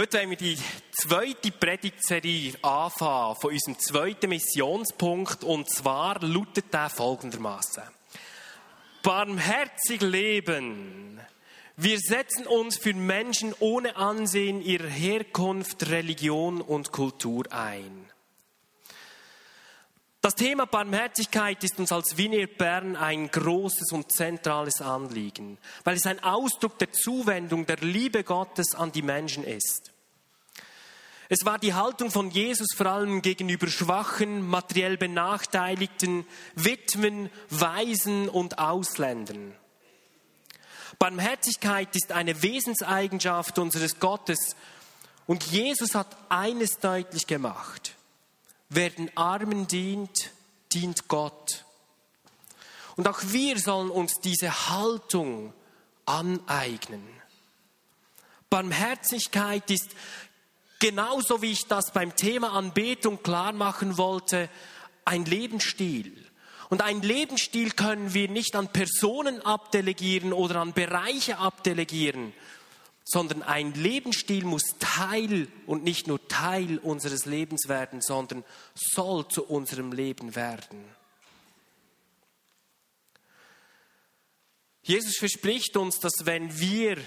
Heute wollen wir die zweite Predigtserie anfangen von unserem zweiten Missionspunkt und zwar lautet der folgendermaßen: Barmherzig leben. Wir setzen uns für Menschen ohne Ansehen ihrer Herkunft, Religion und Kultur ein. Das Thema Barmherzigkeit ist uns als Wiener Bern ein großes und zentrales Anliegen, weil es ein Ausdruck der Zuwendung, der Liebe Gottes an die Menschen ist. Es war die Haltung von Jesus vor allem gegenüber Schwachen, materiell Benachteiligten, Witwen, Waisen und Ausländern. Barmherzigkeit ist eine Wesenseigenschaft unseres Gottes und Jesus hat eines deutlich gemacht. Wer den Armen dient, dient Gott. Und auch wir sollen uns diese Haltung aneignen. Barmherzigkeit ist genauso wie ich das beim Thema Anbetung klar machen wollte, ein Lebensstil. Und ein Lebensstil können wir nicht an Personen abdelegieren oder an Bereiche abdelegieren, sondern ein Lebensstil muss Teil und nicht nur Teil unseres Lebens werden, sondern soll zu unserem Leben werden. Jesus verspricht uns, dass wenn wir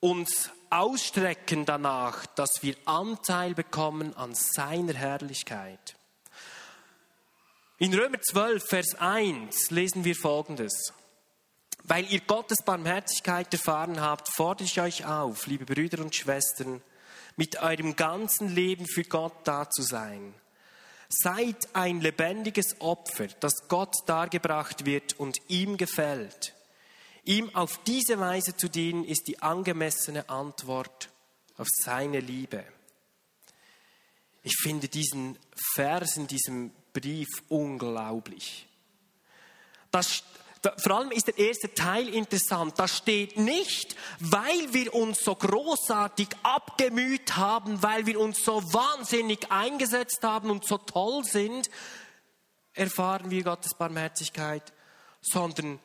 uns ausstrecken danach, dass wir Anteil bekommen an seiner Herrlichkeit. In Römer 12, Vers 1 lesen wir Folgendes. Weil ihr Gottes Barmherzigkeit erfahren habt, fordere ich euch auf, liebe Brüder und Schwestern, mit eurem ganzen Leben für Gott da zu sein. Seid ein lebendiges Opfer, das Gott dargebracht wird und ihm gefällt. Ihm auf diese Weise zu dienen, ist die angemessene Antwort auf seine Liebe. Ich finde diesen Vers in diesem Brief unglaublich. Das vor allem ist der erste Teil interessant. Da steht nicht, weil wir uns so großartig abgemüht haben, weil wir uns so wahnsinnig eingesetzt haben und so toll sind, erfahren wir Gottes Barmherzigkeit, sondern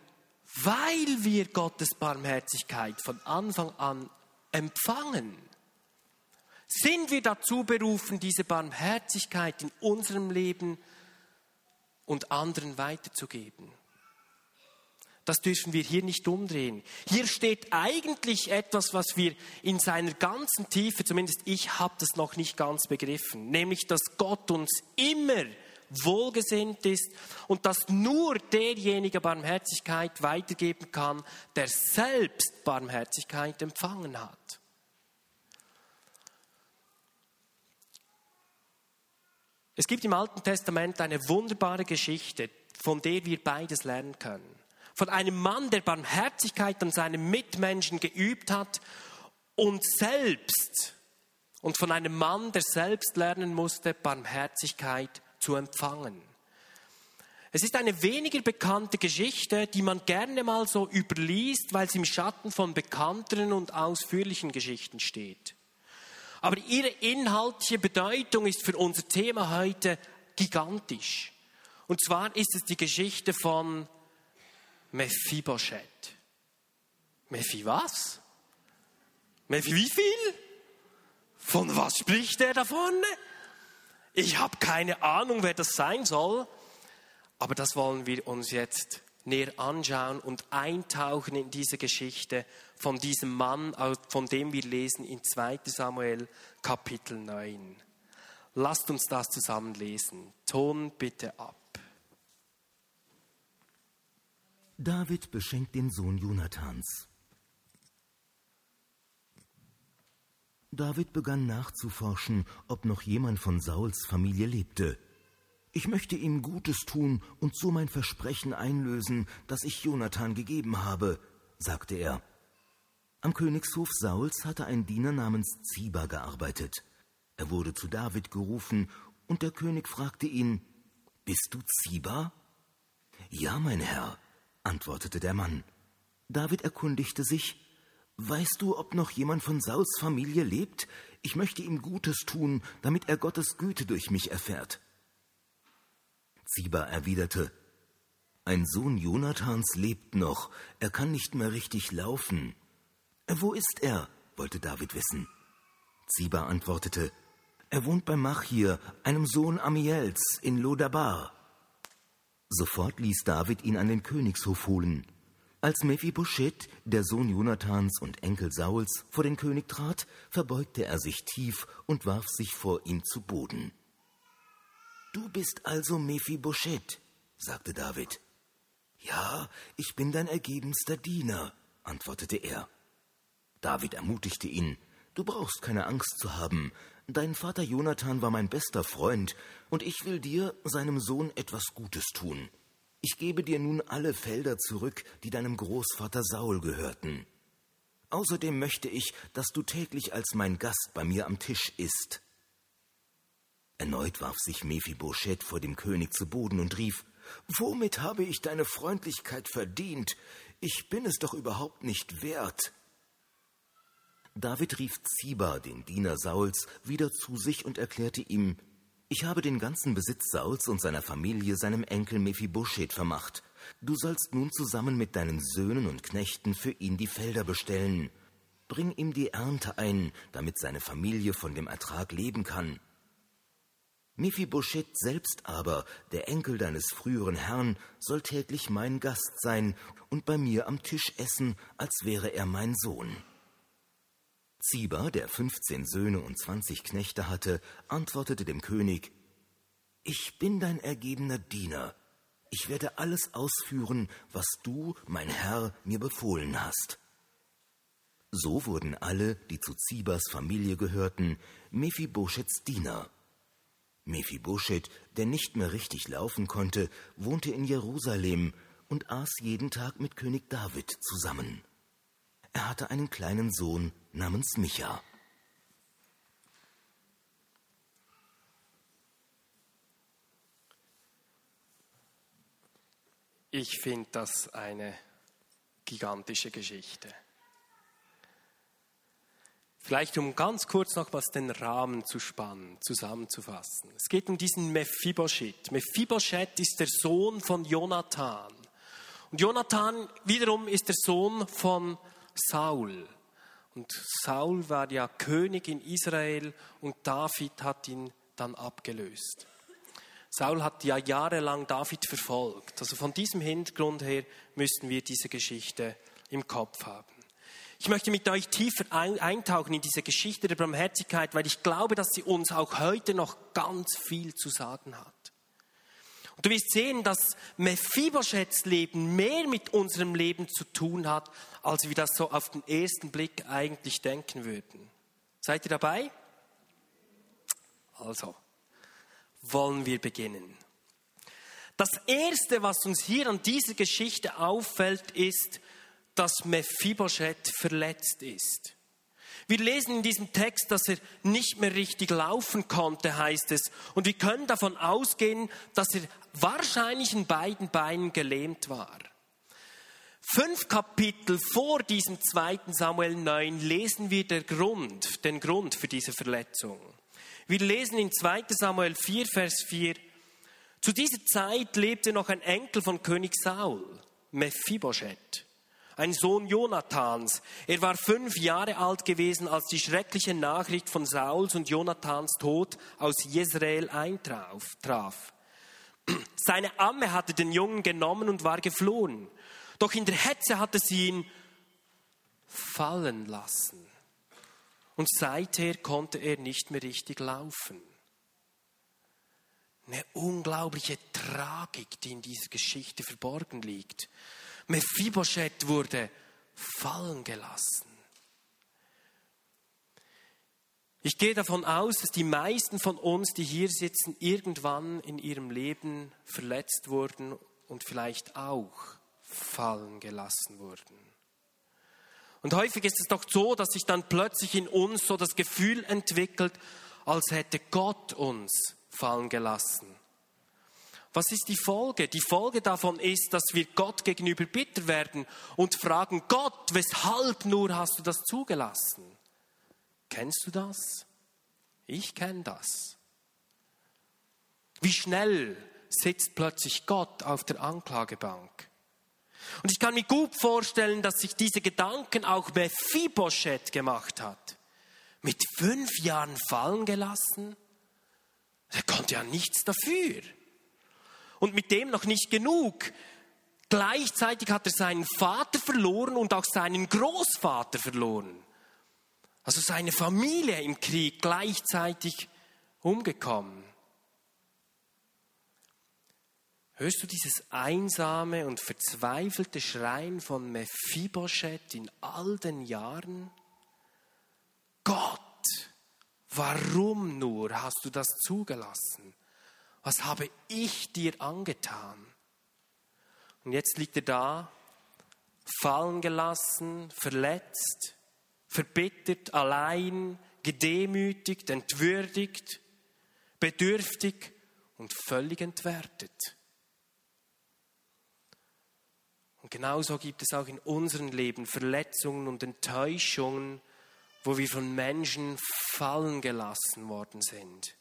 weil wir Gottes Barmherzigkeit von Anfang an empfangen, sind wir dazu berufen, diese Barmherzigkeit in unserem Leben und anderen weiterzugeben. Das dürfen wir hier nicht umdrehen. Hier steht eigentlich etwas, was wir in seiner ganzen Tiefe, zumindest ich habe das noch nicht ganz begriffen, nämlich dass Gott uns immer wohlgesinnt ist und dass nur derjenige Barmherzigkeit weitergeben kann, der selbst Barmherzigkeit empfangen hat. Es gibt im Alten Testament eine wunderbare Geschichte, von der wir beides lernen können von einem Mann, der Barmherzigkeit an seinen Mitmenschen geübt hat und selbst und von einem Mann, der selbst lernen musste, Barmherzigkeit zu empfangen. Es ist eine weniger bekannte Geschichte, die man gerne mal so überliest, weil sie im Schatten von bekannteren und ausführlichen Geschichten steht. Aber ihre inhaltliche Bedeutung ist für unser Thema heute gigantisch. Und zwar ist es die Geschichte von Mephibosheth. Mephi was? Mephi wie viel? Von was spricht er davon? Ich habe keine Ahnung, wer das sein soll, aber das wollen wir uns jetzt näher anschauen und eintauchen in diese Geschichte von diesem Mann, von dem wir lesen in 2 Samuel Kapitel 9. Lasst uns das zusammen lesen. Ton bitte ab. David beschenkt den Sohn Jonathans. David begann nachzuforschen, ob noch jemand von Sauls Familie lebte. Ich möchte ihm Gutes tun und so mein Versprechen einlösen, das ich Jonathan gegeben habe, sagte er. Am Königshof Sauls hatte ein Diener namens Ziba gearbeitet. Er wurde zu David gerufen, und der König fragte ihn Bist du Ziba? Ja, mein Herr, antwortete der Mann. David erkundigte sich, Weißt du, ob noch jemand von Sauls Familie lebt? Ich möchte ihm Gutes tun, damit er Gottes Güte durch mich erfährt. Ziba erwiderte, Ein Sohn Jonathans lebt noch, er kann nicht mehr richtig laufen. Wo ist er? wollte David wissen. Ziba antwortete, er wohnt bei Machir, einem Sohn Amiels, in Lodabar. Sofort ließ David ihn an den Königshof holen. Als Mephibosheth, der Sohn Jonathans und Enkel Sauls, vor den König trat, verbeugte er sich tief und warf sich vor ihm zu Boden. Du bist also Mephibosheth, sagte David. Ja, ich bin dein ergebenster Diener, antwortete er. David ermutigte ihn, Du brauchst keine Angst zu haben, Dein Vater Jonathan war mein bester Freund, und ich will dir, seinem Sohn, etwas Gutes tun. Ich gebe dir nun alle Felder zurück, die deinem Großvater Saul gehörten. Außerdem möchte ich, dass du täglich als mein Gast bei mir am Tisch isst. Erneut warf sich Mephibosheth vor dem König zu Boden und rief, Womit habe ich deine Freundlichkeit verdient? Ich bin es doch überhaupt nicht wert. David rief Ziba, den Diener Sauls, wieder zu sich und erklärte ihm, ich habe den ganzen Besitz Sauls und seiner Familie seinem Enkel Mephibosheth vermacht. Du sollst nun zusammen mit deinen Söhnen und Knechten für ihn die Felder bestellen. Bring ihm die Ernte ein, damit seine Familie von dem Ertrag leben kann. Mephibosheth selbst aber, der Enkel deines früheren Herrn, soll täglich mein Gast sein und bei mir am Tisch essen, als wäre er mein Sohn. Ziba, der fünfzehn Söhne und zwanzig Knechte hatte, antwortete dem König Ich bin dein ergebener Diener. Ich werde alles ausführen, was du, mein Herr, mir befohlen hast. So wurden alle, die zu Zibas Familie gehörten, Mephiboshets Diener. Mephibosheth, der nicht mehr richtig laufen konnte, wohnte in Jerusalem und aß jeden Tag mit König David zusammen. Er hatte einen kleinen Sohn namens Micha. Ich finde das eine gigantische Geschichte. Vielleicht um ganz kurz noch was den Rahmen zu spannen, zusammenzufassen. Es geht um diesen Mephibosheth. Mephibosheth ist der Sohn von Jonathan. Und Jonathan wiederum ist der Sohn von Saul. Und Saul war ja König in Israel und David hat ihn dann abgelöst. Saul hat ja jahrelang David verfolgt. Also von diesem Hintergrund her müssten wir diese Geschichte im Kopf haben. Ich möchte mit euch tiefer eintauchen in diese Geschichte der Barmherzigkeit, weil ich glaube, dass sie uns auch heute noch ganz viel zu sagen hat. Du wirst sehen, dass Mephibosheths Leben mehr mit unserem Leben zu tun hat, als wir das so auf den ersten Blick eigentlich denken würden. Seid ihr dabei? Also, wollen wir beginnen. Das Erste, was uns hier an dieser Geschichte auffällt, ist, dass Mephibosheth verletzt ist. Wir lesen in diesem Text, dass er nicht mehr richtig laufen konnte, heißt es. Und wir können davon ausgehen, dass er wahrscheinlich in beiden Beinen gelähmt war. Fünf Kapitel vor diesem zweiten Samuel 9 lesen wir den Grund, den Grund für diese Verletzung. Wir lesen in 2 Samuel 4, Vers 4, zu dieser Zeit lebte noch ein Enkel von König Saul, Mephibosheth ein Sohn Jonathans. Er war fünf Jahre alt gewesen, als die schreckliche Nachricht von Sauls und Jonathans Tod aus Jezreel eintraf. Seine Amme hatte den Jungen genommen und war geflohen. Doch in der Hetze hatte sie ihn fallen lassen. Und seither konnte er nicht mehr richtig laufen. Eine unglaubliche Tragik, die in dieser Geschichte verborgen liegt. Mephibosheth wurde fallen gelassen. Ich gehe davon aus, dass die meisten von uns, die hier sitzen, irgendwann in ihrem Leben verletzt wurden und vielleicht auch fallen gelassen wurden. Und häufig ist es doch so, dass sich dann plötzlich in uns so das Gefühl entwickelt, als hätte Gott uns fallen gelassen. Was ist die Folge? Die Folge davon ist, dass wir Gott gegenüber bitter werden und fragen, Gott, weshalb nur hast du das zugelassen? Kennst du das? Ich kenne das. Wie schnell sitzt plötzlich Gott auf der Anklagebank? Und ich kann mir gut vorstellen, dass sich diese Gedanken auch Mephibosheth gemacht hat. Mit fünf Jahren fallen gelassen? Er konnte ja nichts dafür. Und mit dem noch nicht genug. Gleichzeitig hat er seinen Vater verloren und auch seinen Großvater verloren. Also seine Familie im Krieg gleichzeitig umgekommen. Hörst du dieses einsame und verzweifelte Schreien von Mephibosheth in all den Jahren? Gott, warum nur hast du das zugelassen? Was habe ich dir angetan? Und jetzt liegt er da, fallen gelassen, verletzt, verbittert, allein, gedemütigt, entwürdigt, bedürftig und völlig entwertet. Und genauso gibt es auch in unserem Leben Verletzungen und Enttäuschungen, wo wir von Menschen fallen gelassen worden sind.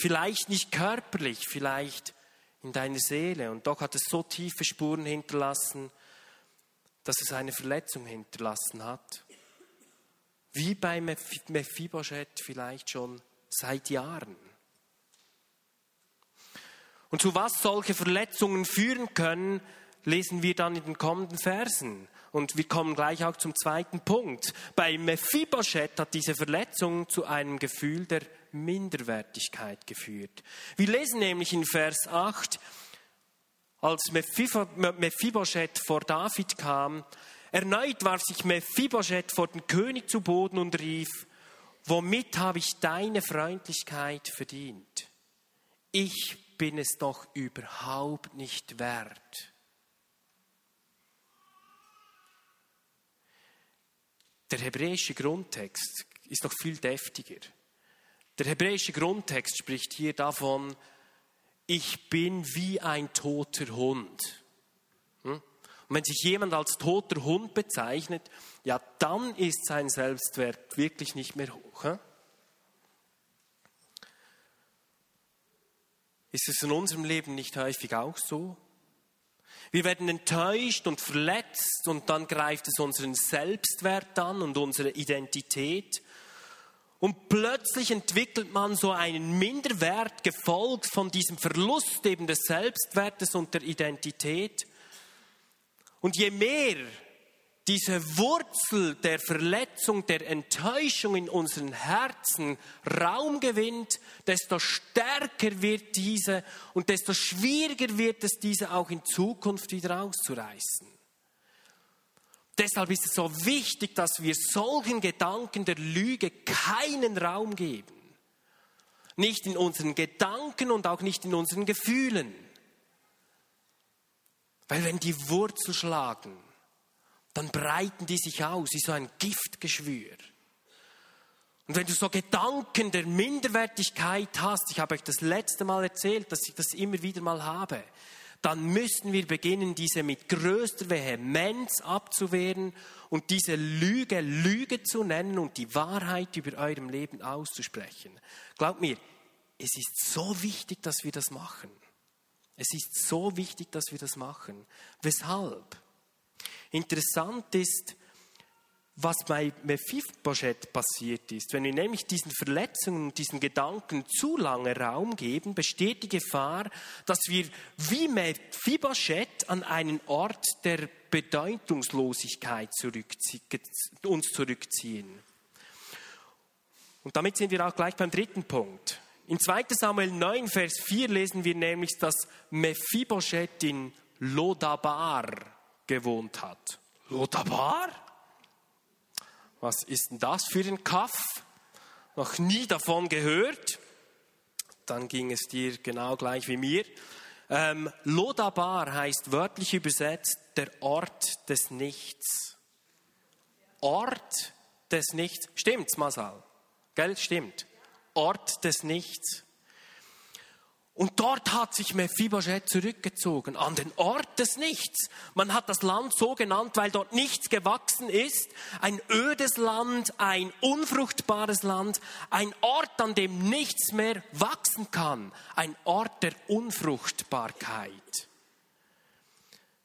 Vielleicht nicht körperlich, vielleicht in deiner Seele. Und doch hat es so tiefe Spuren hinterlassen, dass es eine Verletzung hinterlassen hat. Wie bei Mephibosheth vielleicht schon seit Jahren. Und zu was solche Verletzungen führen können, lesen wir dann in den kommenden Versen. Und wir kommen gleich auch zum zweiten Punkt. Bei Mephibosheth hat diese Verletzung zu einem Gefühl der Minderwertigkeit geführt. Wir lesen nämlich in Vers 8, als Mephibosheth vor David kam, erneut warf sich Mephibosheth vor den König zu Boden und rief, womit habe ich deine Freundlichkeit verdient? Ich bin es doch überhaupt nicht wert. Der hebräische Grundtext ist noch viel deftiger. Der hebräische Grundtext spricht hier davon, ich bin wie ein toter Hund. Hm? Und wenn sich jemand als toter Hund bezeichnet, ja, dann ist sein Selbstwert wirklich nicht mehr hoch. Ist es in unserem Leben nicht häufig auch so? Wir werden enttäuscht und verletzt und dann greift es unseren Selbstwert an und unsere Identität. Und plötzlich entwickelt man so einen Minderwert, gefolgt von diesem Verlust eben des Selbstwertes und der Identität. Und je mehr diese Wurzel der Verletzung, der Enttäuschung in unseren Herzen Raum gewinnt, desto stärker wird diese und desto schwieriger wird es, diese auch in Zukunft wieder auszureißen. Deshalb ist es so wichtig, dass wir solchen Gedanken der Lüge keinen Raum geben. Nicht in unseren Gedanken und auch nicht in unseren Gefühlen. Weil wenn die Wurzel schlagen, dann breiten die sich aus wie so ein Giftgeschwür. Und wenn du so Gedanken der Minderwertigkeit hast, ich habe euch das letzte Mal erzählt, dass ich das immer wieder mal habe, dann müssen wir beginnen, diese mit größter Vehemenz abzuwehren und diese Lüge Lüge zu nennen und die Wahrheit über eurem Leben auszusprechen. Glaubt mir, es ist so wichtig, dass wir das machen. Es ist so wichtig, dass wir das machen. Weshalb? Interessant ist, was bei Mephibosheth passiert ist. Wenn wir nämlich diesen Verletzungen diesen Gedanken zu lange Raum geben, besteht die Gefahr, dass wir wie Mephibosheth an einen Ort der Bedeutungslosigkeit zurückzie uns zurückziehen. Und damit sind wir auch gleich beim dritten Punkt. In 2 Samuel 9, Vers 4 lesen wir nämlich, dass Mephibosheth in Lodabar gewohnt hat. Lodabar? Was ist denn das für ein Kaff? Noch nie davon gehört. Dann ging es dir genau gleich wie mir. Ähm, Lodabar heißt wörtlich übersetzt der Ort des Nichts. Ort des Nichts. Stimmt's, Masal? Gell? Stimmt. Ort des Nichts. Und dort hat sich Mephibosheth zurückgezogen, an den Ort des Nichts. Man hat das Land so genannt, weil dort nichts gewachsen ist. Ein ödes Land, ein unfruchtbares Land, ein Ort, an dem nichts mehr wachsen kann. Ein Ort der Unfruchtbarkeit.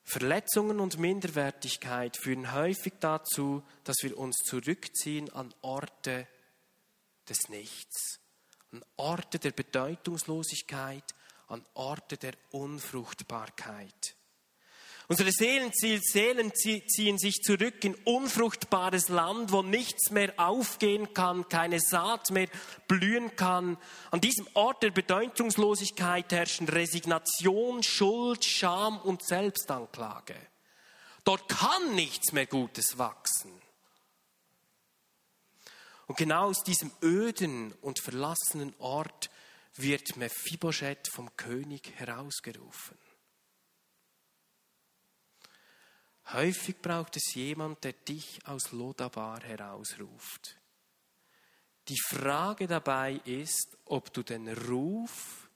Verletzungen und Minderwertigkeit führen häufig dazu, dass wir uns zurückziehen an Orte des Nichts, an Orte der Bedeutungslosigkeit, an Orte der Unfruchtbarkeit. Unsere Seelen, Seelen ziehen sich zurück in unfruchtbares Land, wo nichts mehr aufgehen kann, keine Saat mehr blühen kann. An diesem Ort der Bedeutungslosigkeit herrschen Resignation, Schuld, Scham und Selbstanklage. Dort kann nichts mehr Gutes wachsen. Und genau aus diesem öden und verlassenen Ort wird Mephibosheth vom König herausgerufen. Häufig braucht es jemand, der dich aus Lodabar herausruft. Die Frage dabei ist, ob du den Ruf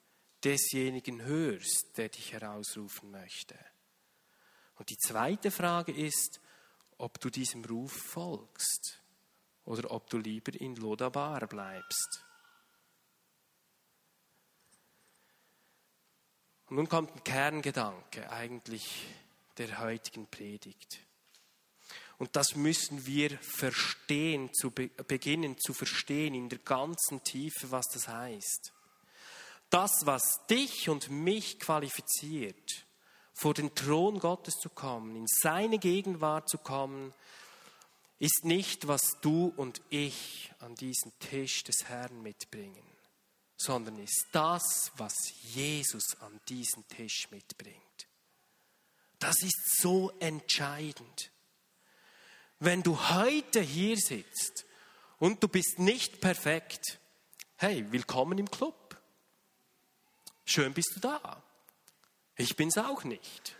desjenigen hörst, der dich herausrufen möchte. Und die zweite Frage ist, ob du diesem Ruf folgst oder ob du lieber in Lodabar bleibst. Und nun kommt ein Kerngedanke eigentlich der heutigen Predigt. Und das müssen wir verstehen, zu be beginnen zu verstehen in der ganzen Tiefe, was das heißt. Das, was dich und mich qualifiziert, vor den Thron Gottes zu kommen, in seine Gegenwart zu kommen, ist nicht, was du und ich an diesen Tisch des Herrn mitbringen, sondern ist das, was Jesus an diesen Tisch mitbringt. Das ist so entscheidend. Wenn du heute hier sitzt und du bist nicht perfekt, hey, willkommen im Club. Schön bist du da. Ich bin's auch nicht.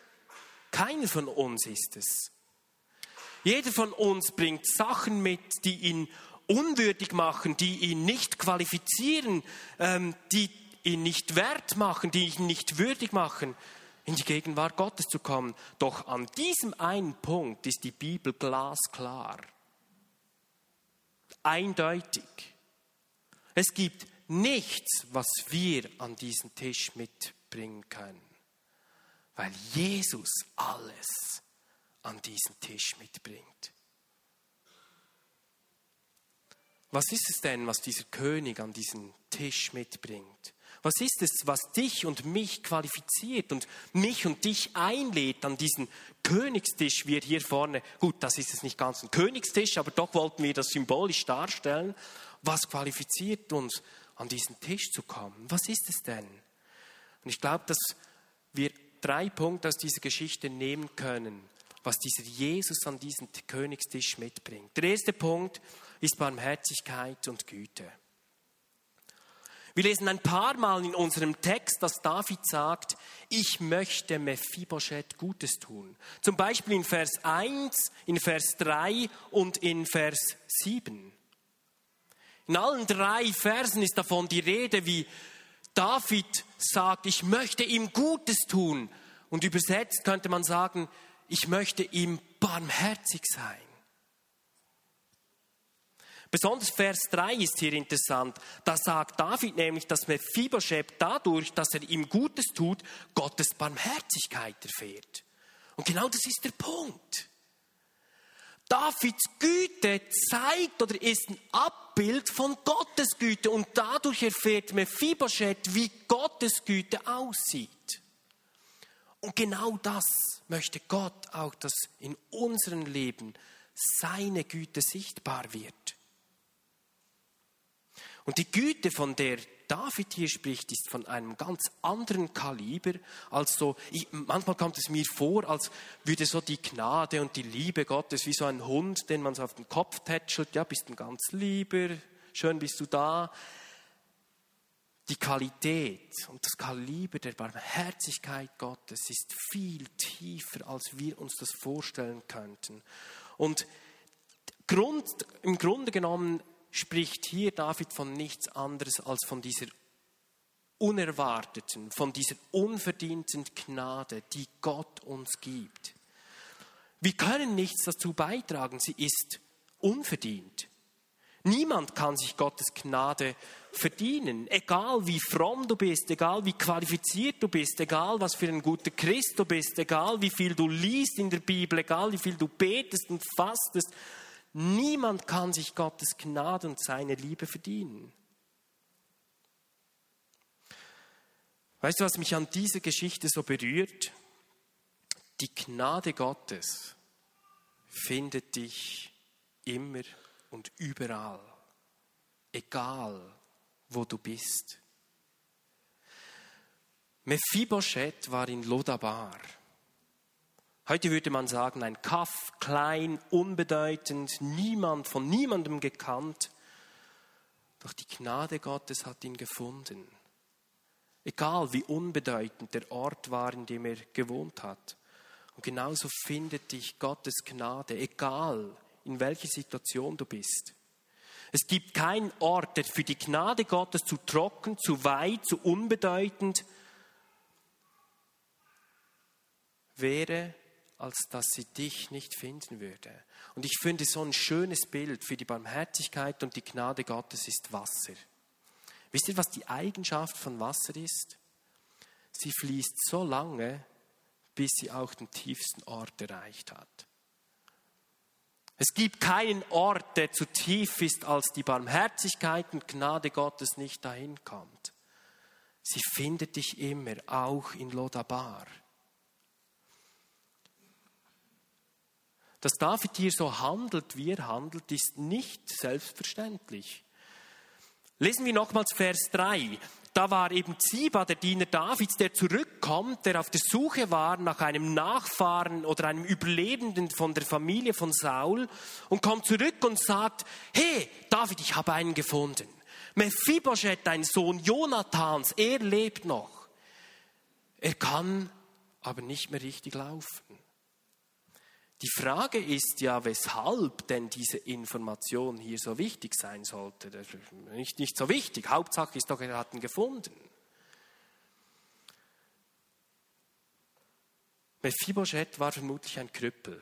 Keiner von uns ist es. Jeder von uns bringt Sachen mit, die ihn unwürdig machen, die ihn nicht qualifizieren, ähm, die ihn nicht wert machen, die ihn nicht würdig machen in die Gegenwart Gottes zu kommen. Doch an diesem einen Punkt ist die Bibel glasklar. Eindeutig. Es gibt nichts, was wir an diesen Tisch mitbringen können, weil Jesus alles an diesen Tisch mitbringt. Was ist es denn, was dieser König an diesen Tisch mitbringt? Was ist es, was dich und mich qualifiziert und mich und dich einlädt an diesen Königstisch, wie er hier vorne, gut, das ist es nicht ganz ein Königstisch, aber doch wollten wir das symbolisch darstellen. Was qualifiziert uns, an diesen Tisch zu kommen? Was ist es denn? Und ich glaube, dass wir drei Punkte aus dieser Geschichte nehmen können, was dieser Jesus an diesen Königstisch mitbringt. Der erste Punkt ist Barmherzigkeit und Güte. Wir lesen ein paar Mal in unserem Text, dass David sagt, ich möchte Mephibosheth Gutes tun. Zum Beispiel in Vers 1, in Vers 3 und in Vers 7. In allen drei Versen ist davon die Rede, wie David sagt, ich möchte ihm Gutes tun. Und übersetzt könnte man sagen, ich möchte ihm barmherzig sein. Besonders Vers 3 ist hier interessant. Da sagt David nämlich, dass Mephibosheth dadurch, dass er ihm Gutes tut, Gottes Barmherzigkeit erfährt. Und genau das ist der Punkt. Davids Güte zeigt oder ist ein Abbild von Gottes Güte und dadurch erfährt Mephibosheth, wie Gottes Güte aussieht. Und genau das möchte Gott auch, dass in unserem Leben seine Güte sichtbar wird. Und die Güte, von der David hier spricht, ist von einem ganz anderen Kaliber als manchmal kommt es mir vor, als würde so die Gnade und die Liebe Gottes wie so ein Hund, den man so auf den Kopf tätschelt, ja, bist ein ganz lieber, schön bist du da. Die Qualität und das Kaliber der Barmherzigkeit Gottes ist viel tiefer, als wir uns das vorstellen könnten. Und Grund, im Grunde genommen spricht hier David von nichts anderes als von dieser unerwarteten, von dieser unverdienten Gnade, die Gott uns gibt. Wir können nichts dazu beitragen, sie ist unverdient. Niemand kann sich Gottes Gnade verdienen. Egal wie fromm du bist, egal wie qualifiziert du bist, egal was für ein guter Christ du bist, egal wie viel du liest in der Bibel, egal wie viel du betest und fastest, niemand kann sich Gottes Gnade und seine Liebe verdienen. Weißt du, was mich an dieser Geschichte so berührt? Die Gnade Gottes findet dich immer und überall, egal wo du bist. Mephibosheth war in Lodabar. Heute würde man sagen, ein Kaff, klein, unbedeutend, niemand, von niemandem gekannt. Doch die Gnade Gottes hat ihn gefunden. Egal wie unbedeutend der Ort war, in dem er gewohnt hat. Und genauso findet dich Gottes Gnade, egal in welcher Situation du bist. Es gibt keinen Ort, der für die Gnade Gottes zu trocken, zu weit, zu unbedeutend wäre, als dass sie dich nicht finden würde. Und ich finde, so ein schönes Bild für die Barmherzigkeit und die Gnade Gottes ist Wasser. Wisst ihr, was die Eigenschaft von Wasser ist? Sie fließt so lange, bis sie auch den tiefsten Ort erreicht hat. Es gibt keinen Ort, der zu tief ist, als die Barmherzigkeit und Gnade Gottes nicht dahin kommt. Sie findet dich immer, auch in Lodabar. Dass David hier so handelt, wie er handelt, ist nicht selbstverständlich. Lesen wir nochmals Vers 3. Da war eben Ziba, der Diener Davids, der zurückkommt, der auf der Suche war nach einem Nachfahren oder einem Überlebenden von der Familie von Saul und kommt zurück und sagt, hey David, ich habe einen gefunden. Mephibosheth, dein Sohn Jonathans, er lebt noch. Er kann aber nicht mehr richtig laufen. Die Frage ist ja, weshalb denn diese Information hier so wichtig sein sollte. Das ist nicht, nicht so wichtig. Hauptsache ist doch, er hat ihn gefunden. Mephibosheth war vermutlich ein Krüppel.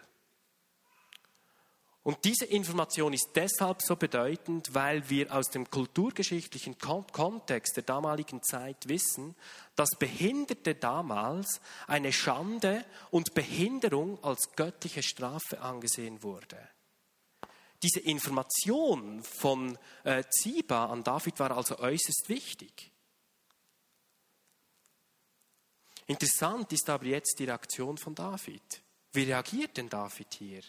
Und diese Information ist deshalb so bedeutend, weil wir aus dem kulturgeschichtlichen Kontext der damaligen Zeit wissen, dass Behinderte damals eine Schande und Behinderung als göttliche Strafe angesehen wurde. Diese Information von äh, Ziba an David war also äußerst wichtig. Interessant ist aber jetzt die Reaktion von David. Wie reagiert denn David hier?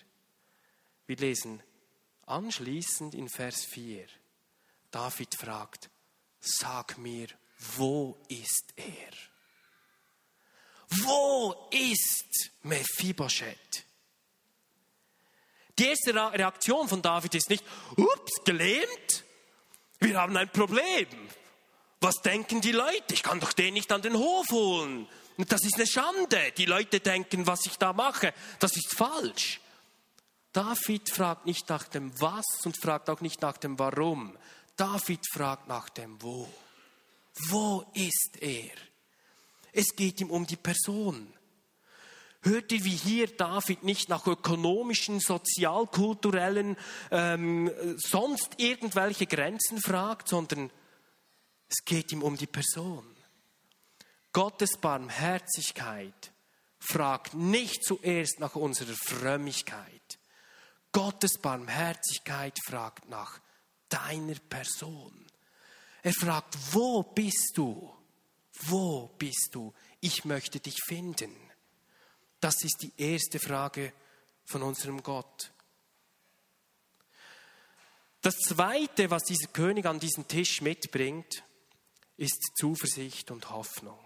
Wir lesen anschließend in Vers 4. David fragt, sag mir, wo ist er? Wo ist Mephibosheth? Die erste Reaktion von David ist nicht, ups, gelähmt, wir haben ein Problem. Was denken die Leute? Ich kann doch den nicht an den Hof holen. Das ist eine Schande. Die Leute denken, was ich da mache, das ist falsch. David fragt nicht nach dem Was und fragt auch nicht nach dem Warum. David fragt nach dem Wo. Wo ist er? Es geht ihm um die Person. Hört ihr, wie hier David nicht nach ökonomischen, sozialkulturellen, ähm, sonst irgendwelche Grenzen fragt, sondern es geht ihm um die Person. Gottes Barmherzigkeit fragt nicht zuerst nach unserer Frömmigkeit. Gottes Barmherzigkeit fragt nach deiner Person. Er fragt, wo bist du? Wo bist du? Ich möchte dich finden. Das ist die erste Frage von unserem Gott. Das zweite, was dieser König an diesen Tisch mitbringt, ist Zuversicht und Hoffnung.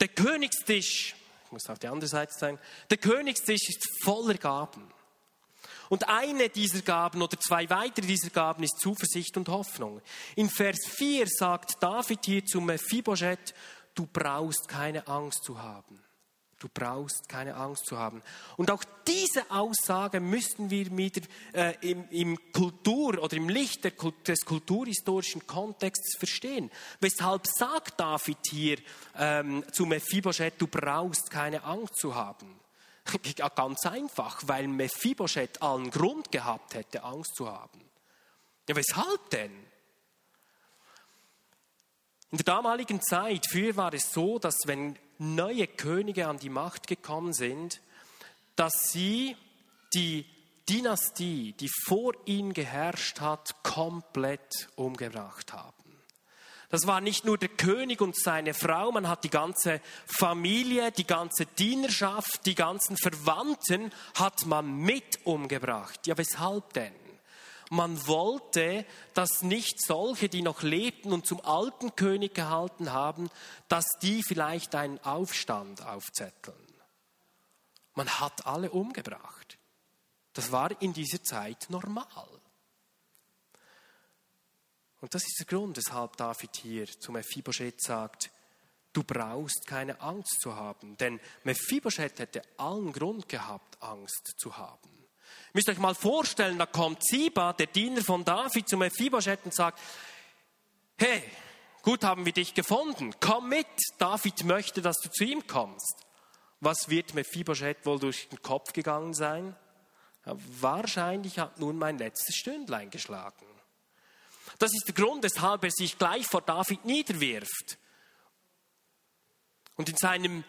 Der Königstisch, ich muss auf die andere Seite zeigen, der Königstisch ist voller Gaben. Und eine dieser Gaben oder zwei weitere dieser Gaben ist Zuversicht und Hoffnung. In Vers 4 sagt David hier zu Mephibosheth, du brauchst keine Angst zu haben. Du brauchst keine Angst zu haben. Und auch diese Aussage müssten wir wieder äh, im, im, Kultur oder im Licht der, des kulturhistorischen Kontexts verstehen. Weshalb sagt David hier ähm, zu Mephibosheth, du brauchst keine Angst zu haben? Ganz einfach, weil Mephibosheth allen Grund gehabt hätte, Angst zu haben. Ja, weshalb denn? In der damaligen Zeit, früher war es so, dass wenn neue Könige an die Macht gekommen sind, dass sie die Dynastie, die vor ihnen geherrscht hat, komplett umgebracht haben. Das war nicht nur der König und seine Frau, man hat die ganze Familie, die ganze Dienerschaft, die ganzen Verwandten hat man mit umgebracht. Ja, weshalb denn? Man wollte, dass nicht solche, die noch lebten und zum alten König gehalten haben, dass die vielleicht einen Aufstand aufzetteln. Man hat alle umgebracht. Das war in dieser Zeit normal. Und das ist der Grund, weshalb David hier zu Mephibosheth sagt, du brauchst keine Angst zu haben. Denn Mephibosheth hätte allen Grund gehabt, Angst zu haben. Ihr müsst euch mal vorstellen, da kommt Ziba, der Diener von David, zu Mephibosheth und sagt, hey, gut haben wir dich gefunden, komm mit, David möchte, dass du zu ihm kommst. Was wird Mephibosheth wohl durch den Kopf gegangen sein? wahrscheinlich hat nun mein letztes Stündlein geschlagen. Das ist der Grund, weshalb er sich gleich vor David niederwirft. Und in seinem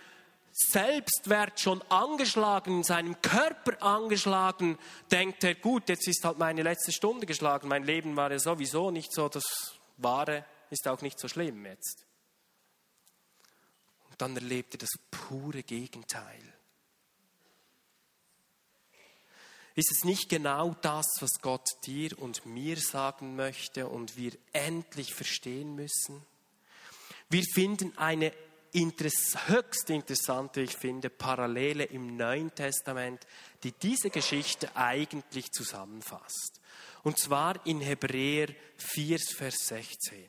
Selbstwert schon angeschlagen, in seinem Körper angeschlagen, denkt er, gut, jetzt ist halt meine letzte Stunde geschlagen, mein Leben war ja sowieso nicht so das Wahre, ist auch nicht so schlimm jetzt. Und dann erlebt er das pure Gegenteil. Ist es nicht genau das, was Gott dir und mir sagen möchte und wir endlich verstehen müssen? Wir finden eine höchst interessante, ich finde, Parallele im Neuen Testament, die diese Geschichte eigentlich zusammenfasst. Und zwar in Hebräer 4, Vers 16.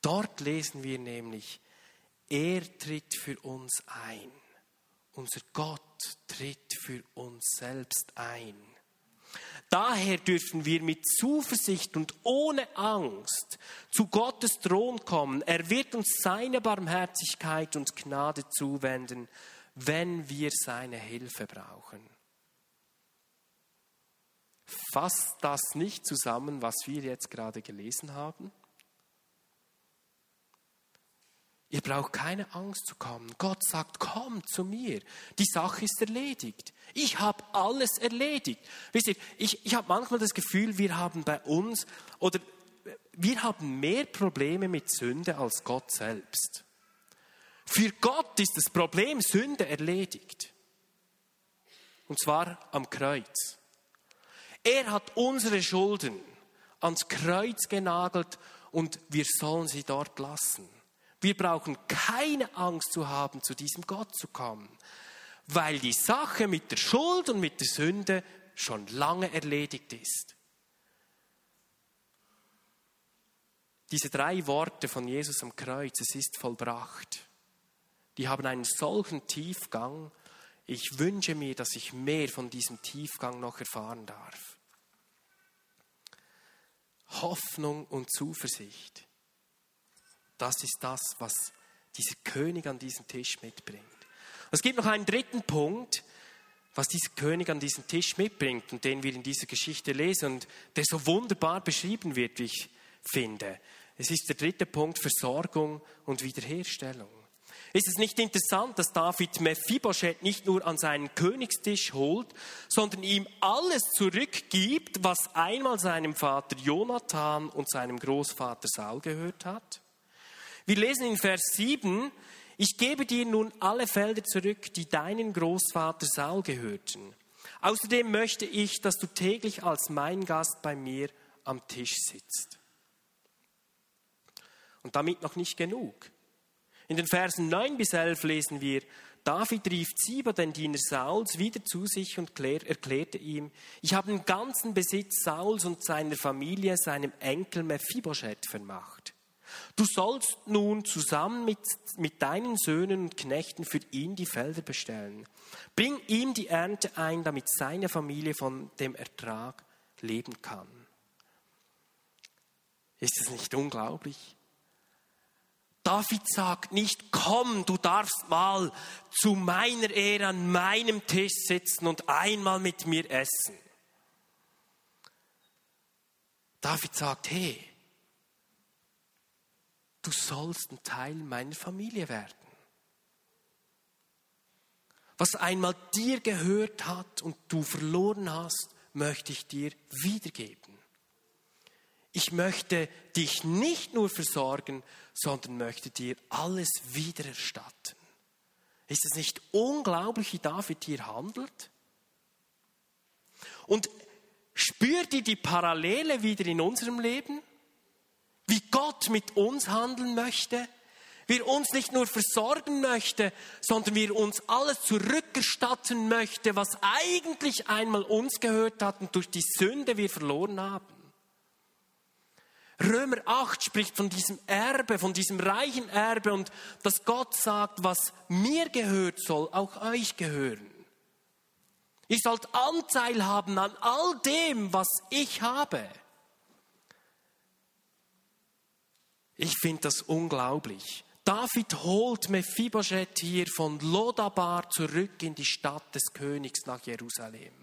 Dort lesen wir nämlich, er tritt für uns ein. Unser Gott tritt für uns selbst ein. Daher dürfen wir mit Zuversicht und ohne Angst zu Gottes Thron kommen. Er wird uns seine Barmherzigkeit und Gnade zuwenden, wenn wir seine Hilfe brauchen. Fasst das nicht zusammen, was wir jetzt gerade gelesen haben? Ihr braucht keine Angst zu kommen. Gott sagt, komm zu mir. Die Sache ist erledigt. Ich habe alles erledigt. Wisst ihr, ich, ich habe manchmal das Gefühl, wir haben bei uns oder wir haben mehr Probleme mit Sünde als Gott selbst. Für Gott ist das Problem Sünde erledigt. Und zwar am Kreuz. Er hat unsere Schulden ans Kreuz genagelt und wir sollen sie dort lassen. Wir brauchen keine Angst zu haben, zu diesem Gott zu kommen, weil die Sache mit der Schuld und mit der Sünde schon lange erledigt ist. Diese drei Worte von Jesus am Kreuz, es ist vollbracht, die haben einen solchen Tiefgang. Ich wünsche mir, dass ich mehr von diesem Tiefgang noch erfahren darf. Hoffnung und Zuversicht. Das ist das, was dieser König an diesem Tisch mitbringt. Es gibt noch einen dritten Punkt, was dieser König an diesem Tisch mitbringt und den wir in dieser Geschichte lesen und der so wunderbar beschrieben wird, wie ich finde. Es ist der dritte Punkt, Versorgung und Wiederherstellung. Ist es nicht interessant, dass David Mephibosheth nicht nur an seinen Königstisch holt, sondern ihm alles zurückgibt, was einmal seinem Vater Jonathan und seinem Großvater Saul gehört hat? Wir lesen in Vers 7, ich gebe dir nun alle Felder zurück, die deinen Großvater Saul gehörten. Außerdem möchte ich, dass du täglich als mein Gast bei mir am Tisch sitzt. Und damit noch nicht genug. In den Versen 9 bis 11 lesen wir, David rief Ziba, den Diener Sauls, wieder zu sich und erklärte ihm, ich habe den ganzen Besitz Sauls und seiner Familie seinem Enkel Mephibosheth vermacht. Du sollst nun zusammen mit, mit deinen Söhnen und Knechten für ihn die Felder bestellen. Bring ihm die Ernte ein, damit seine Familie von dem Ertrag leben kann. Ist es nicht unglaublich? David sagt nicht, komm, du darfst mal zu meiner Ehre an meinem Tisch sitzen und einmal mit mir essen. David sagt, hey, du sollst ein Teil meiner Familie werden. Was einmal dir gehört hat und du verloren hast, möchte ich dir wiedergeben. Ich möchte dich nicht nur versorgen, sondern möchte dir alles wiedererstatten. Ist es nicht unglaublich, wie David hier handelt? Und spürt ihr die Parallele wieder in unserem Leben? Wie Gott mit uns handeln möchte? Wie er uns nicht nur versorgen möchte, sondern wie er uns alles zurückerstatten möchte, was eigentlich einmal uns gehört hat und durch die Sünde wir verloren haben. Römer 8 spricht von diesem Erbe, von diesem reichen Erbe und dass Gott sagt, was mir gehört, soll auch euch gehören. Ihr sollt Anteil haben an all dem, was ich habe. Ich finde das unglaublich. David holt Mephibosheth hier von Lodabar zurück in die Stadt des Königs nach Jerusalem.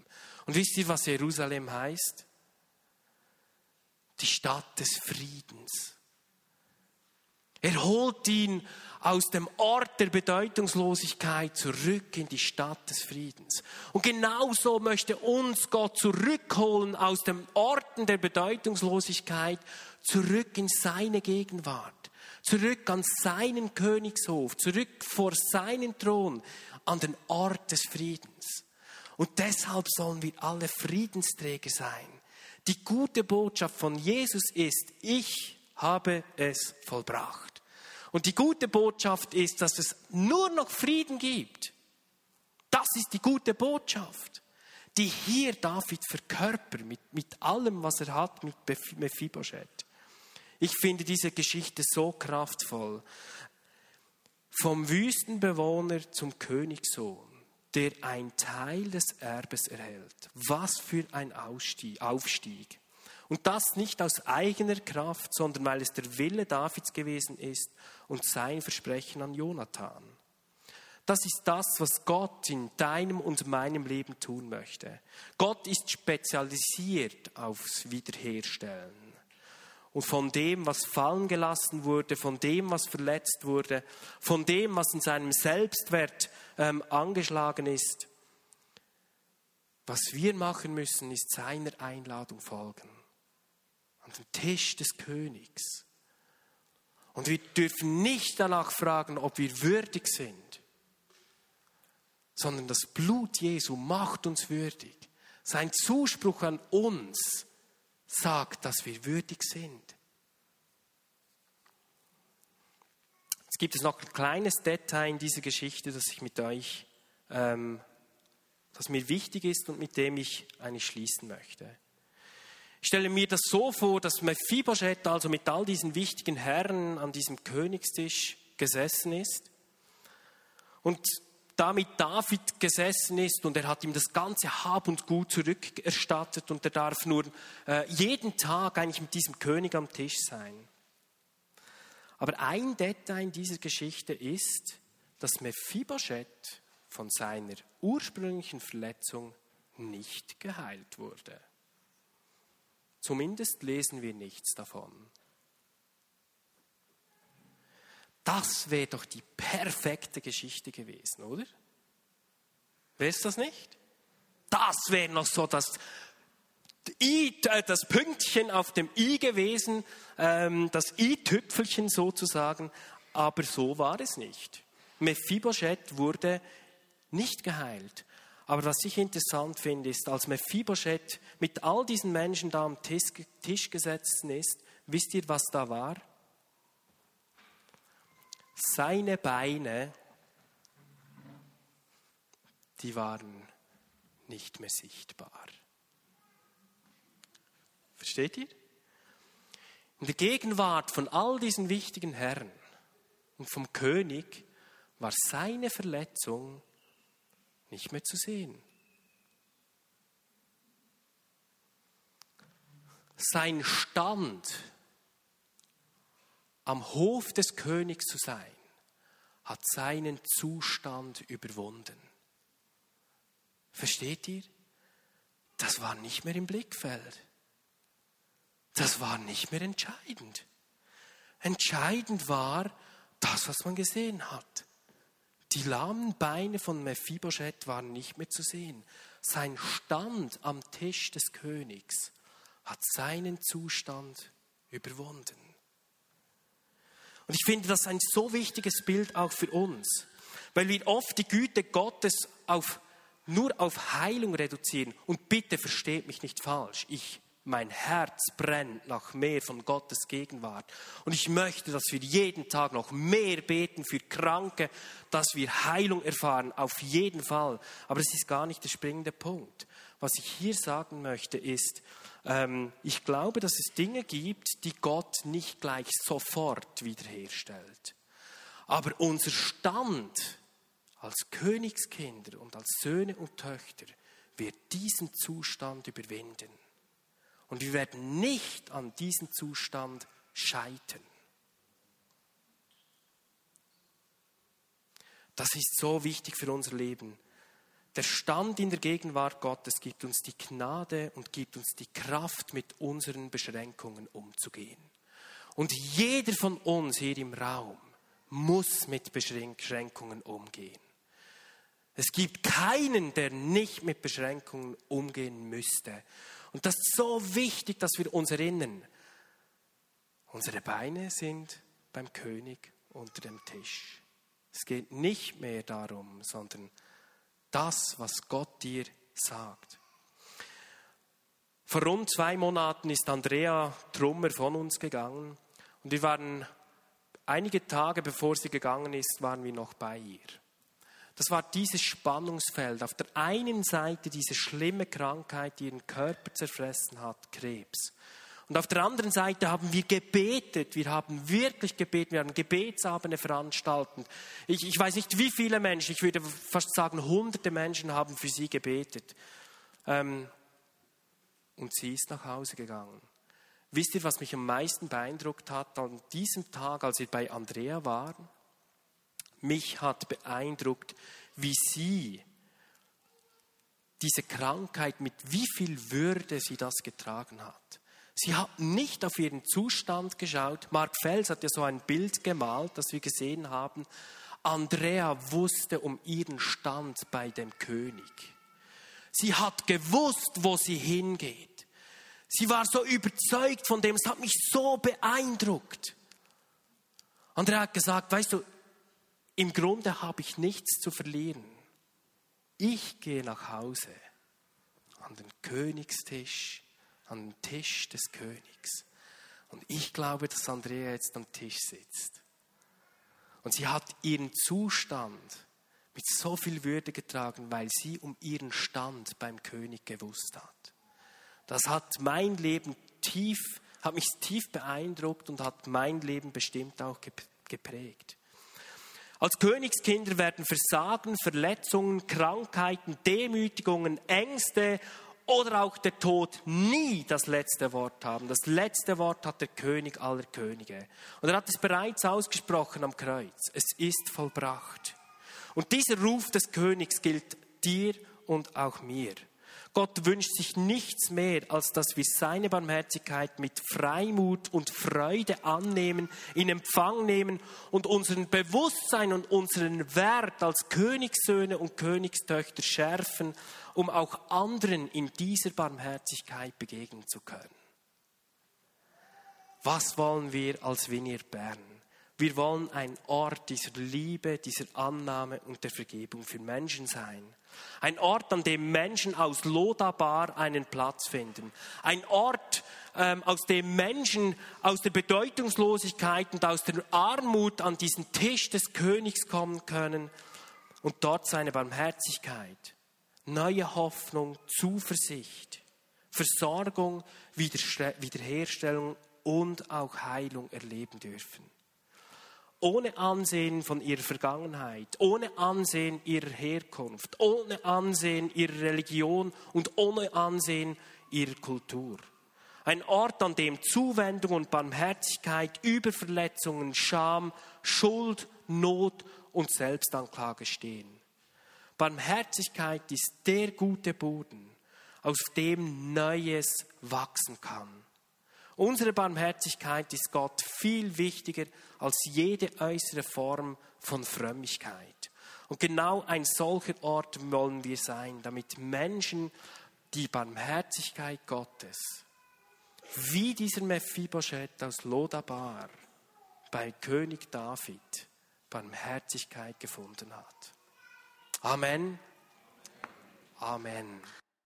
Und wisst ihr, was Jerusalem heißt? Die Stadt des Friedens. Er holt ihn aus dem Ort der Bedeutungslosigkeit zurück in die Stadt des Friedens. Und genauso möchte uns Gott zurückholen aus den Orten der Bedeutungslosigkeit zurück in seine Gegenwart, zurück an seinen Königshof, zurück vor seinen Thron, an den Ort des Friedens. Und deshalb sollen wir alle Friedensträger sein. Die gute Botschaft von Jesus ist, ich habe es vollbracht. Und die gute Botschaft ist, dass es nur noch Frieden gibt. Das ist die gute Botschaft, die hier David verkörpert mit, mit allem, was er hat, mit Mephibosheth. Ich finde diese Geschichte so kraftvoll. Vom Wüstenbewohner zum Königssohn, der ein Teil des Erbes erhält. Was für ein Aufstieg. Und das nicht aus eigener Kraft, sondern weil es der Wille Davids gewesen ist und sein Versprechen an Jonathan. Das ist das, was Gott in deinem und meinem Leben tun möchte. Gott ist spezialisiert aufs Wiederherstellen. Und von dem, was fallen gelassen wurde, von dem, was verletzt wurde, von dem, was in seinem Selbstwert ähm, angeschlagen ist. Was wir machen müssen, ist seiner Einladung folgen an den Tisch des Königs. Und wir dürfen nicht danach fragen, ob wir würdig sind, sondern das Blut Jesu macht uns würdig. Sein Zuspruch an uns sagt, dass wir würdig sind. Jetzt gibt es noch ein kleines Detail in dieser Geschichte, das ich mit euch, ähm, das mir wichtig ist und mit dem ich eigentlich schließen möchte. Ich stelle mir das so vor, dass Mephibosheth also mit all diesen wichtigen Herren an diesem Königstisch gesessen ist und damit David gesessen ist und er hat ihm das ganze Hab und Gut zurückerstattet und er darf nur äh, jeden Tag eigentlich mit diesem König am Tisch sein. Aber ein Detail in dieser Geschichte ist, dass Mephibosheth von seiner ursprünglichen Verletzung nicht geheilt wurde. Zumindest lesen wir nichts davon. Das wäre doch die perfekte Geschichte gewesen, oder? Wäre es das nicht? Das wäre noch so das, I, äh, das Pünktchen auf dem I gewesen, ähm, das I-Tüpfelchen sozusagen, aber so war es nicht. Mephibosheth wurde nicht geheilt. Aber was ich interessant finde, ist, als Mephibosheth mit all diesen Menschen da am Tisch, Tisch gesetzt ist, wisst ihr, was da war? Seine Beine, die waren nicht mehr sichtbar. Versteht ihr? In der Gegenwart von all diesen wichtigen Herren und vom König war seine Verletzung nicht mehr zu sehen. Sein Stand am Hof des Königs zu sein, hat seinen Zustand überwunden. Versteht ihr? Das war nicht mehr im Blickfeld. das war nicht mehr entscheidend. Entscheidend war das, was man gesehen hat. Die lahmen Beine von Mephibosheth waren nicht mehr zu sehen. Sein Stand am Tisch des Königs hat seinen Zustand überwunden. Und ich finde das ein so wichtiges Bild auch für uns, weil wir oft die Güte Gottes auf, nur auf Heilung reduzieren. Und bitte versteht mich nicht falsch. Ich mein Herz brennt nach mehr von Gottes Gegenwart. Und ich möchte, dass wir jeden Tag noch mehr beten für Kranke, dass wir Heilung erfahren, auf jeden Fall. Aber es ist gar nicht der springende Punkt. Was ich hier sagen möchte ist, ich glaube, dass es Dinge gibt, die Gott nicht gleich sofort wiederherstellt. Aber unser Stand als Königskinder und als Söhne und Töchter wird diesen Zustand überwinden. Und wir werden nicht an diesem Zustand scheitern. Das ist so wichtig für unser Leben. Der Stand in der Gegenwart Gottes gibt uns die Gnade und gibt uns die Kraft, mit unseren Beschränkungen umzugehen. Und jeder von uns hier im Raum muss mit Beschränkungen umgehen. Es gibt keinen, der nicht mit Beschränkungen umgehen müsste. Und das ist so wichtig, dass wir uns erinnern. Unsere Beine sind beim König unter dem Tisch. Es geht nicht mehr darum, sondern das, was Gott dir sagt. Vor rund zwei Monaten ist Andrea Trummer von uns gegangen und wir waren einige Tage bevor sie gegangen ist, waren wir noch bei ihr. Das war dieses Spannungsfeld. Auf der einen Seite diese schlimme Krankheit, die ihren Körper zerfressen hat, Krebs. Und auf der anderen Seite haben wir gebetet, wir haben wirklich gebetet, wir haben Gebetsabende veranstaltet. Ich, ich weiß nicht, wie viele Menschen, ich würde fast sagen, hunderte Menschen haben für sie gebetet. Ähm, und sie ist nach Hause gegangen. Wisst ihr, was mich am meisten beeindruckt hat an diesem Tag, als wir bei Andrea waren? Mich hat beeindruckt, wie sie diese Krankheit, mit wie viel Würde sie das getragen hat. Sie hat nicht auf ihren Zustand geschaut. Mark Fels hat ja so ein Bild gemalt, das wir gesehen haben. Andrea wusste um ihren Stand bei dem König. Sie hat gewusst, wo sie hingeht. Sie war so überzeugt von dem, es hat mich so beeindruckt. Andrea hat gesagt, weißt du, im Grunde habe ich nichts zu verlieren. Ich gehe nach Hause an den Königstisch, an den Tisch des Königs. Und ich glaube, dass Andrea jetzt am Tisch sitzt. Und sie hat ihren Zustand mit so viel Würde getragen, weil sie um ihren Stand beim König gewusst hat. Das hat mein Leben tief, hat mich tief beeindruckt und hat mein Leben bestimmt auch geprägt. Als Königskinder werden Versagen, Verletzungen, Krankheiten, Demütigungen, Ängste oder auch der Tod nie das letzte Wort haben. Das letzte Wort hat der König aller Könige. Und er hat es bereits ausgesprochen am Kreuz. Es ist vollbracht. Und dieser Ruf des Königs gilt dir und auch mir. Gott wünscht sich nichts mehr, als dass wir seine Barmherzigkeit mit Freimut und Freude annehmen, in Empfang nehmen und unseren Bewusstsein und unseren Wert als Königssöhne und Königstöchter schärfen, um auch anderen in dieser Barmherzigkeit begegnen zu können. Was wollen wir als Vinier Bern? Wir wollen ein Ort dieser Liebe, dieser Annahme und der Vergebung für Menschen sein. Ein Ort, an dem Menschen aus Lodabar einen Platz finden. Ein Ort, ähm, aus dem Menschen aus der Bedeutungslosigkeit und aus der Armut an diesen Tisch des Königs kommen können und dort seine Barmherzigkeit, neue Hoffnung, Zuversicht, Versorgung, Wiederherstellung und auch Heilung erleben dürfen ohne Ansehen von ihrer Vergangenheit, ohne Ansehen ihrer Herkunft, ohne Ansehen ihrer Religion und ohne Ansehen ihrer Kultur. Ein Ort, an dem Zuwendung und Barmherzigkeit über Verletzungen, Scham, Schuld, Not und Selbstanklage stehen. Barmherzigkeit ist der gute Boden, aus dem Neues wachsen kann. Unsere Barmherzigkeit ist Gott viel wichtiger als jede äußere Form von Frömmigkeit. Und genau ein solcher Ort wollen wir sein, damit Menschen die Barmherzigkeit Gottes, wie dieser Mephibosheth aus Lodabar bei König David, Barmherzigkeit gefunden hat. Amen. Amen.